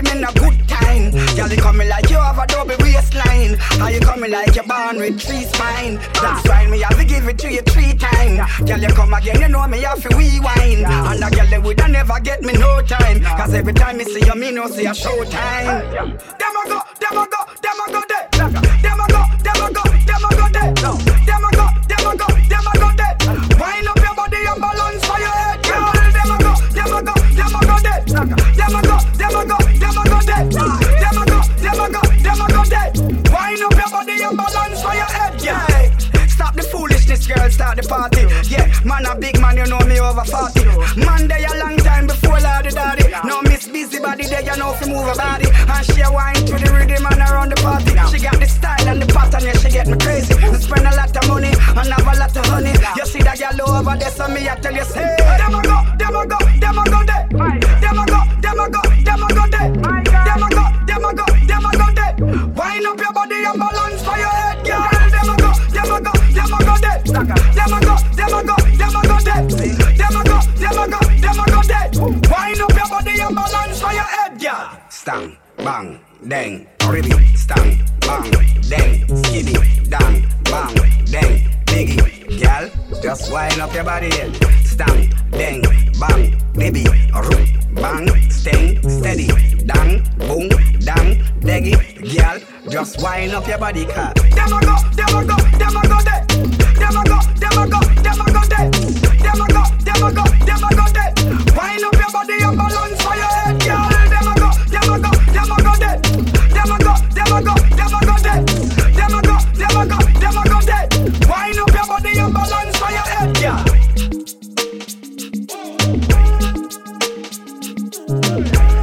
rhythm in a good time. Girl, you coming like you have a double waistline. How you coming like you're born with three spine? That's why me have to give it to you three times. Girl, you come again, you know me have to rewind. And a girl, you woulda never get me no time. Cause every time me see you, me know see a show time. Them a go, them a go, them a go there. Girl, start the party. Yeah, man, a big man, you know me over 40. Man, they a long time before Lordy Daddy. No miss busy body, they you know fi move her body. And she a wine to the rhythm and around the party. She got the style and the pattern, yeah, she get me crazy. I spend a lot of money and have a lot of honey. You see that girl over there, so me I tell you, say, them a go, them a go, them a go there. Them a go, them a go, them a go there. Them a go, them a go, them a go there. Wind up your body and balance Them a go, them a go, them a go there. Them a go, them a go, them a go there. Wind up your body and balance for your head, girl. Stang, bang, dang, ribby, stang, bang, dang, skibby, dang, bang, dang, biggie, gal. Just wind up your body, stang, dang, bang, ribby, root, bang, sting, steady, dang, boom, dang, daggy, gal. Just wind up your body, car. Them a go, them a go, them a go Bye.